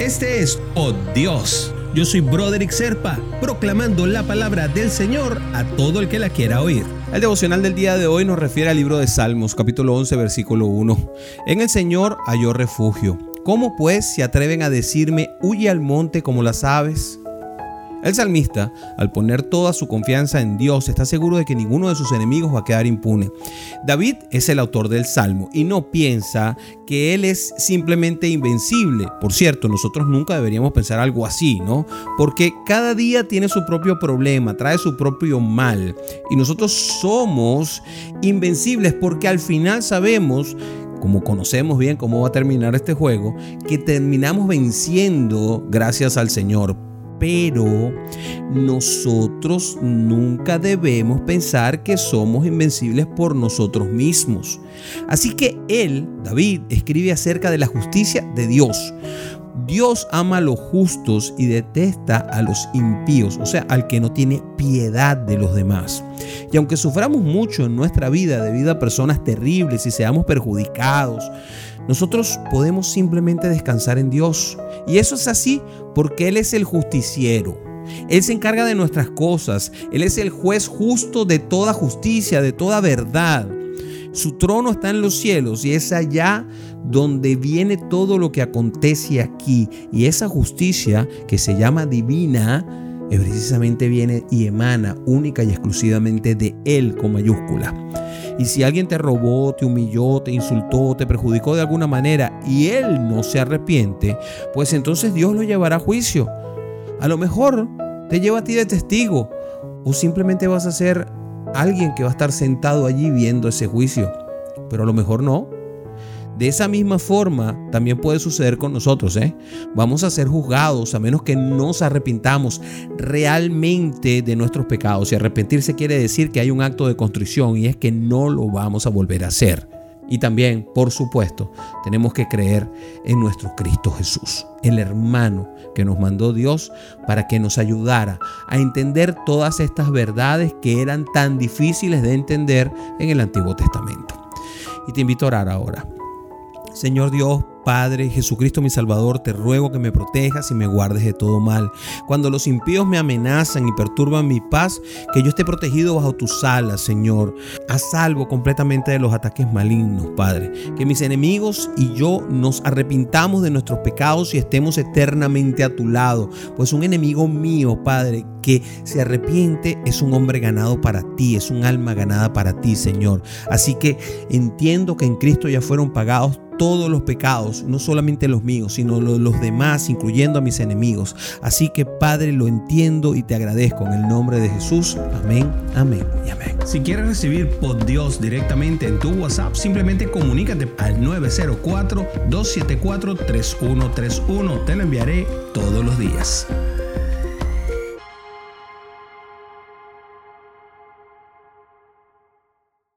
Este es Oh Dios. Yo soy Broderick Serpa, proclamando la palabra del Señor a todo el que la quiera oír. El devocional del día de hoy nos refiere al libro de Salmos, capítulo 11, versículo 1. En el Señor halló refugio. ¿Cómo pues se atreven a decirme, huye al monte como las aves? El salmista, al poner toda su confianza en Dios, está seguro de que ninguno de sus enemigos va a quedar impune. David es el autor del salmo y no piensa que él es simplemente invencible. Por cierto, nosotros nunca deberíamos pensar algo así, ¿no? Porque cada día tiene su propio problema, trae su propio mal. Y nosotros somos invencibles porque al final sabemos como conocemos bien cómo va a terminar este juego, que terminamos venciendo gracias al Señor pero nosotros nunca debemos pensar que somos invencibles por nosotros mismos. Así que él, David, escribe acerca de la justicia de Dios. Dios ama a los justos y detesta a los impíos, o sea, al que no tiene piedad de los demás. Y aunque suframos mucho en nuestra vida debido a personas terribles y seamos perjudicados, nosotros podemos simplemente descansar en Dios. Y eso es así porque Él es el justiciero. Él se encarga de nuestras cosas. Él es el juez justo de toda justicia, de toda verdad. Su trono está en los cielos y es allá donde viene todo lo que acontece aquí. Y esa justicia que se llama divina, precisamente viene y emana única y exclusivamente de Él con mayúscula. Y si alguien te robó, te humilló, te insultó, te perjudicó de alguna manera y él no se arrepiente, pues entonces Dios lo llevará a juicio. A lo mejor te lleva a ti de testigo o simplemente vas a ser alguien que va a estar sentado allí viendo ese juicio. Pero a lo mejor no. De esa misma forma también puede suceder con nosotros. ¿eh? Vamos a ser juzgados a menos que nos arrepintamos realmente de nuestros pecados. Y arrepentirse quiere decir que hay un acto de contrición y es que no lo vamos a volver a hacer. Y también, por supuesto, tenemos que creer en nuestro Cristo Jesús, el hermano que nos mandó Dios para que nos ayudara a entender todas estas verdades que eran tan difíciles de entender en el Antiguo Testamento. Y te invito a orar ahora. Señor Dios, Padre, Jesucristo mi Salvador, te ruego que me protejas y me guardes de todo mal. Cuando los impíos me amenazan y perturban mi paz, que yo esté protegido bajo tus alas, Señor, a salvo completamente de los ataques malignos, Padre. Que mis enemigos y yo nos arrepintamos de nuestros pecados y estemos eternamente a tu lado. Pues un enemigo mío, Padre, que se arrepiente es un hombre ganado para ti, es un alma ganada para ti, Señor. Así que entiendo que en Cristo ya fueron pagados todos los pecados, no solamente los míos, sino los demás, incluyendo a mis enemigos. Así que Padre, lo entiendo y te agradezco en el nombre de Jesús. Amén, amén y amén. Si quieres recibir por Dios directamente en tu WhatsApp, simplemente comunícate al 904-274-3131. Te lo enviaré todos los días.